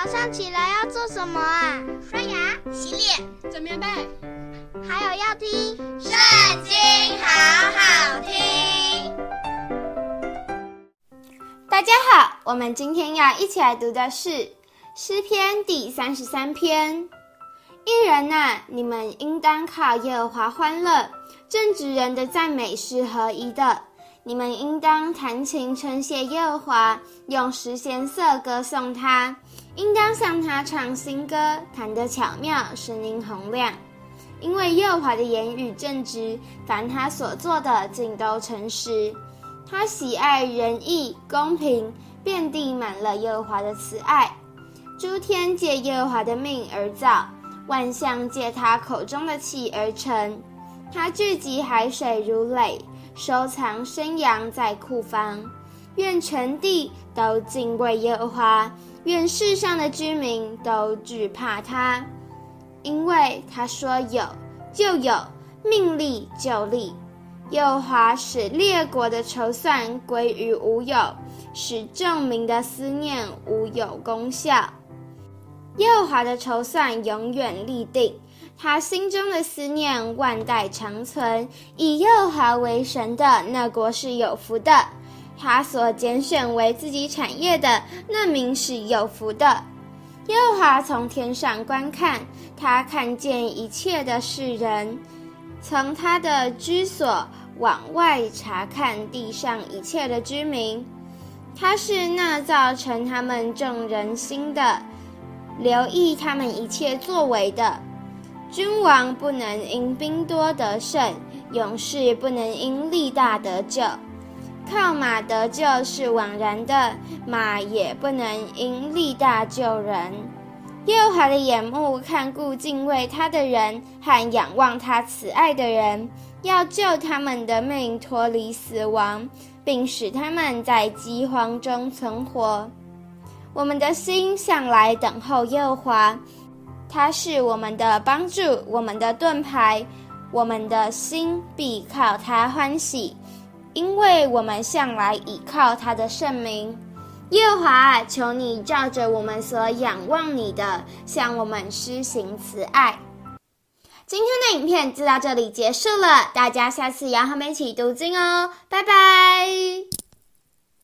早上起来要做什么啊？刷牙、洗脸、整棉被，还有要听《圣经》，好好听。大家好，我们今天要一起来读的是诗篇第三十三篇。一人啊，你们应当靠耶和华欢乐，正直人的赞美是合一的。你们应当弹琴称谢耶和华，用十弦瑟歌颂他。应当向他唱新歌，弹得巧妙，声音洪亮。因为耶和华的言语正直，凡他所做的尽都诚实。他喜爱仁义、公平，遍地满了耶和华的慈爱。诸天借耶和华的命而造，万象借他口中的气而成。他聚集海水如垒。收藏生羊在库房，愿全地都敬畏耶和华，愿世上的居民都惧怕他，因为他说有就有，命立就立。耶和华使列国的筹算归于无有，使众民的思念无有功效。耶和华的筹算永远立定。他心中的思念万代长存，以耶和华为神的那国是有福的；他所拣选为自己产业的那民是有福的。耶和华从天上观看，他看见一切的世人，从他的居所往外察看地上一切的居民。他是那造成他们众人心的，留意他们一切作为的。君王不能因兵多得胜，勇士不能因力大得救。靠马得救是枉然的，马也不能因力大救人。耶和华的眼目看顾敬畏他的人和仰望他慈爱的人，要救他们的命脱离死亡，并使他们在饥荒中存活。我们的心向来等候耶和华。他是我们的帮助，我们的盾牌，我们的心必靠他欢喜，因为我们向来倚靠他的圣名。耶和华，求你照着我们所仰望你的，向我们施行慈爱。今天的影片就到这里结束了，大家下次也要和我们一起读经哦，拜拜。